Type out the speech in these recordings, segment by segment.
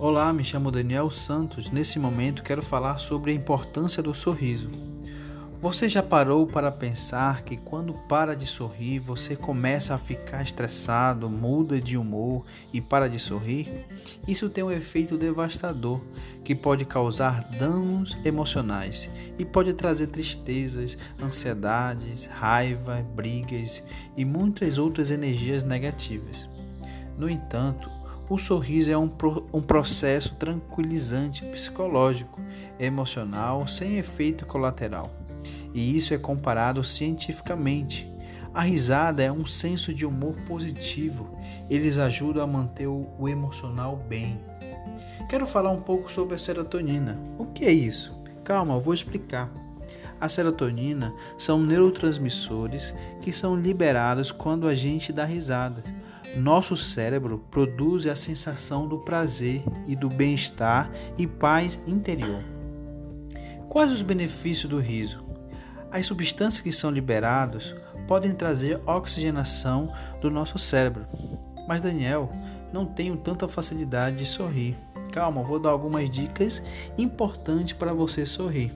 Olá, me chamo Daniel Santos. Nesse momento quero falar sobre a importância do sorriso. Você já parou para pensar que quando para de sorrir, você começa a ficar estressado, muda de humor e para de sorrir? Isso tem um efeito devastador que pode causar danos emocionais e pode trazer tristezas, ansiedades, raiva, brigas e muitas outras energias negativas. No entanto, o sorriso é um, um processo tranquilizante psicológico, emocional, sem efeito colateral. E isso é comparado cientificamente. A risada é um senso de humor positivo. Eles ajudam a manter o, o emocional bem. Quero falar um pouco sobre a serotonina. O que é isso? Calma, vou explicar. A serotonina são neurotransmissores que são liberados quando a gente dá risada. Nosso cérebro produz a sensação do prazer e do bem-estar e paz interior. Quais os benefícios do riso? As substâncias que são liberadas podem trazer oxigenação do nosso cérebro. Mas Daniel, não tenho tanta facilidade de sorrir. Calma, vou dar algumas dicas importantes para você sorrir.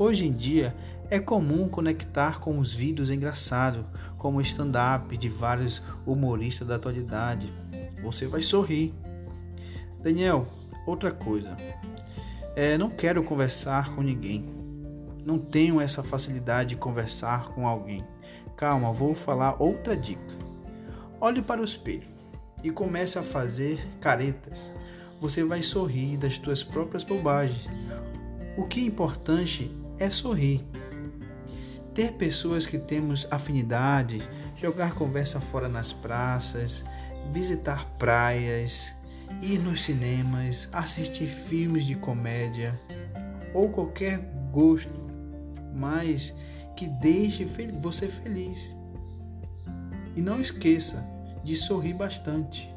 Hoje em dia é comum conectar com os vídeos engraçados, como stand-up de vários humoristas da atualidade. Você vai sorrir. Daniel, outra coisa. É, não quero conversar com ninguém. Não tenho essa facilidade de conversar com alguém. Calma, vou falar outra dica. Olhe para o espelho e comece a fazer caretas. Você vai sorrir das suas próprias bobagens. O que é importante é sorrir ter pessoas que temos afinidade, jogar conversa fora nas praças, visitar praias, ir nos cinemas, assistir filmes de comédia ou qualquer gosto, mas que deixe você feliz. E não esqueça de sorrir bastante.